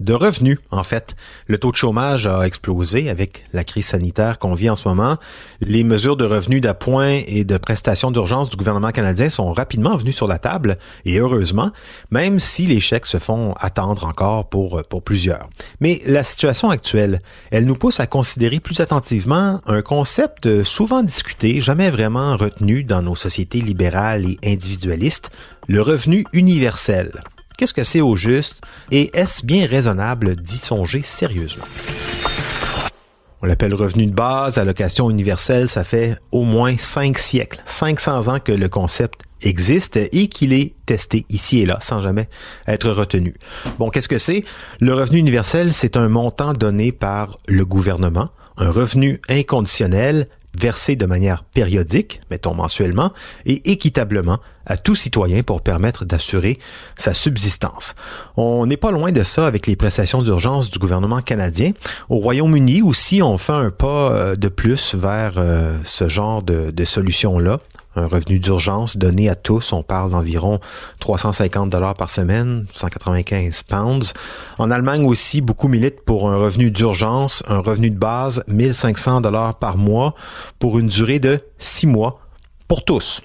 de revenus, en fait. Le taux de chômage a explosé avec la crise sanitaire qu'on vit en ce moment. Les mesures de revenus d'appoint et de prestations d'urgence du gouvernement canadien sont rapidement venues sur la table, et heureusement, même si les chèques se font attendre encore pour, pour plusieurs. Mais la situation actuelle, elle nous pousse à considérer plus attentivement un concept souvent discuté, jamais vraiment retenu dans nos sociétés libérales et individualistes, le revenu universel. Qu'est-ce que c'est au juste et est-ce bien raisonnable d'y songer sérieusement? On l'appelle revenu de base, allocation universelle, ça fait au moins cinq siècles, 500 ans que le concept existe et qu'il est testé ici et là sans jamais être retenu. Bon, qu'est-ce que c'est? Le revenu universel, c'est un montant donné par le gouvernement, un revenu inconditionnel versé de manière périodique, mettons mensuellement, et équitablement à tout citoyen pour permettre d'assurer sa subsistance. On n'est pas loin de ça avec les prestations d'urgence du gouvernement canadien. Au Royaume-Uni aussi, on fait un pas euh, de plus vers euh, ce genre de, de solution-là un revenu d'urgence donné à tous. On parle d'environ 350 dollars par semaine, 195 pounds. En Allemagne aussi, beaucoup militent pour un revenu d'urgence, un revenu de base, 1500 dollars par mois pour une durée de six mois pour tous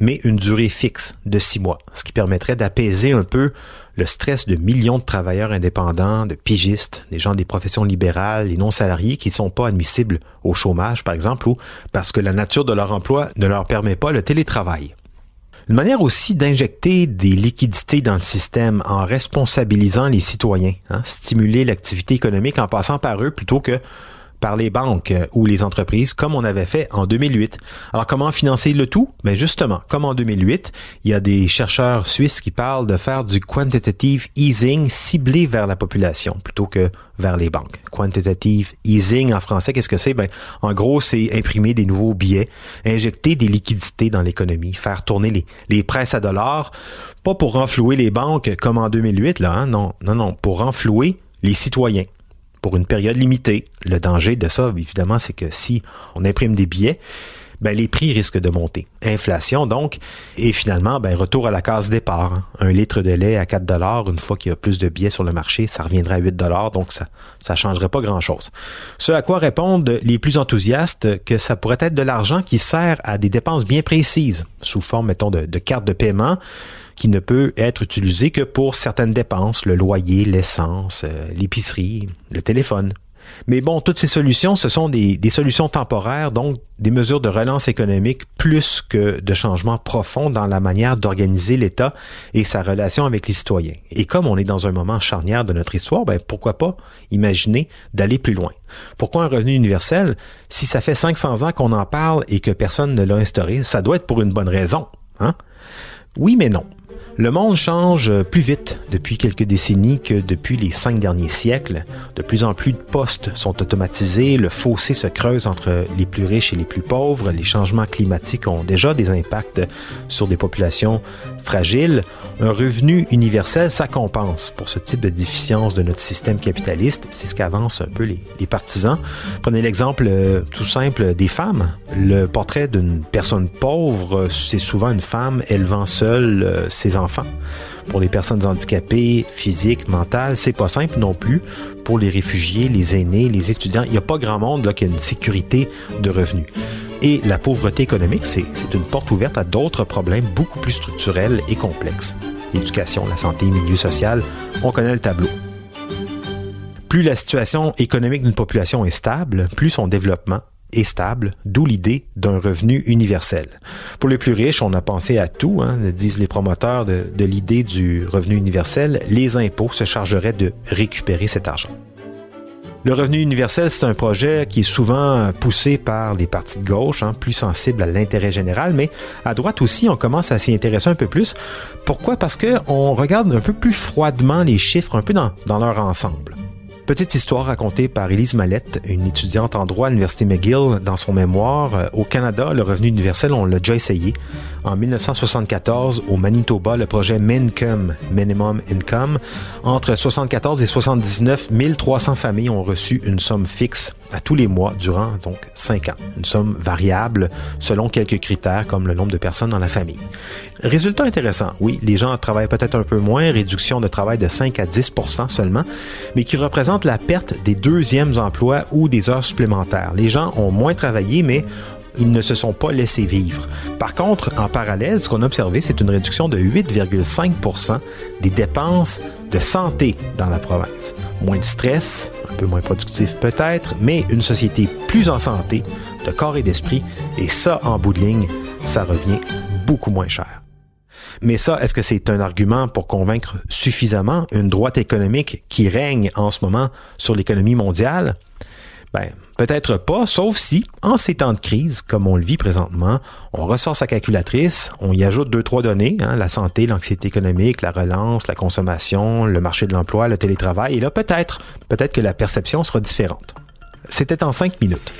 mais une durée fixe de six mois, ce qui permettrait d'apaiser un peu le stress de millions de travailleurs indépendants, de pigistes, des gens des professions libérales et non salariés qui ne sont pas admissibles au chômage, par exemple, ou parce que la nature de leur emploi ne leur permet pas le télétravail. Une manière aussi d'injecter des liquidités dans le système en responsabilisant les citoyens, hein, stimuler l'activité économique en passant par eux plutôt que par les banques euh, ou les entreprises, comme on avait fait en 2008. Alors, comment financer le tout? Mais ben, justement, comme en 2008, il y a des chercheurs suisses qui parlent de faire du quantitative easing ciblé vers la population plutôt que vers les banques. Quantitative easing en français, qu'est-ce que c'est? Ben, en gros, c'est imprimer des nouveaux billets, injecter des liquidités dans l'économie, faire tourner les, les presses à dollars, pas pour renflouer les banques comme en 2008, là, hein? non, non, non, pour renflouer les citoyens pour une période limitée. Le danger de ça, évidemment, c'est que si on imprime des billets, ben, les prix risquent de monter. Inflation, donc. Et finalement, ben, retour à la case départ. Hein. Un litre de lait à 4 dollars, une fois qu'il y a plus de billets sur le marché, ça reviendrait à 8 dollars, donc ça ça changerait pas grand-chose. Ce à quoi répondent les plus enthousiastes que ça pourrait être de l'argent qui sert à des dépenses bien précises, sous forme, mettons, de, de carte de paiement, qui ne peut être utilisé que pour certaines dépenses, le loyer, l'essence, euh, l'épicerie, le téléphone. Mais bon, toutes ces solutions, ce sont des, solutions temporaires, donc des mesures de relance économique plus que de changements profonds dans la manière d'organiser l'État et sa relation avec les citoyens. Et comme on est dans un moment charnière de notre histoire, ben pourquoi pas imaginer d'aller plus loin? Pourquoi un revenu universel? Si ça fait 500 ans qu'on en parle et que personne ne l'a instauré, ça doit être pour une bonne raison. Hein? Oui, mais non. Le monde change plus vite depuis quelques décennies que depuis les cinq derniers siècles. De plus en plus de postes sont automatisés, le fossé se creuse entre les plus riches et les plus pauvres, les changements climatiques ont déjà des impacts sur des populations fragiles. Un revenu universel, ça compense pour ce type de déficience de notre système capitaliste. C'est ce qu'avancent un peu les, partisans. Prenez l'exemple euh, tout simple des femmes. Le portrait d'une personne pauvre, c'est souvent une femme élevant seule euh, ses enfants Pour les personnes handicapées, physiques, mentales, c'est pas simple non plus. Pour les réfugiés, les aînés, les étudiants, il n'y a pas grand monde là, qui a une sécurité de revenus. Et la pauvreté économique, c'est une porte ouverte à d'autres problèmes beaucoup plus structurels et complexes. L'éducation, la santé, le milieu social, on connaît le tableau. Plus la situation économique d'une population est stable, plus son développement et stable, d'où l'idée d'un revenu universel. Pour les plus riches, on a pensé à tout, hein, disent les promoteurs de, l'idée du revenu universel, les impôts se chargeraient de récupérer cet argent. Le revenu universel, c'est un projet qui est souvent poussé par les partis de gauche, hein, plus sensibles à l'intérêt général, mais à droite aussi, on commence à s'y intéresser un peu plus. Pourquoi? Parce qu'on regarde un peu plus froidement les chiffres, un peu dans leur ensemble. Petite histoire racontée par Elise Mallette, une étudiante en droit à l'Université McGill, dans son mémoire. Euh, au Canada, le revenu universel, on l'a déjà essayé. En 1974, au Manitoba, le projet Minimum Income, entre 74 et 79 300 familles ont reçu une somme fixe à tous les mois durant donc cinq ans. Une somme variable selon quelques critères comme le nombre de personnes dans la famille. Résultat intéressant, oui, les gens travaillent peut-être un peu moins, réduction de travail de 5 à 10% seulement, mais qui représente la perte des deuxièmes emplois ou des heures supplémentaires. Les gens ont moins travaillé, mais ils ne se sont pas laissés vivre. Par contre, en parallèle, ce qu'on a observé, c'est une réduction de 8,5% des dépenses de santé dans la province. Moins de stress, un peu moins productif peut-être, mais une société plus en santé, de corps et d'esprit, et ça, en bout de ligne, ça revient beaucoup moins cher. Mais ça, est-ce que c'est un argument pour convaincre suffisamment une droite économique qui règne en ce moment sur l'économie mondiale? Ben, peut-être pas, sauf si, en ces temps de crise, comme on le vit présentement, on ressort sa calculatrice, on y ajoute deux, trois données, hein, la santé, l'anxiété économique, la relance, la consommation, le marché de l'emploi, le télétravail, et là, peut-être, peut-être que la perception sera différente. C'était en cinq minutes.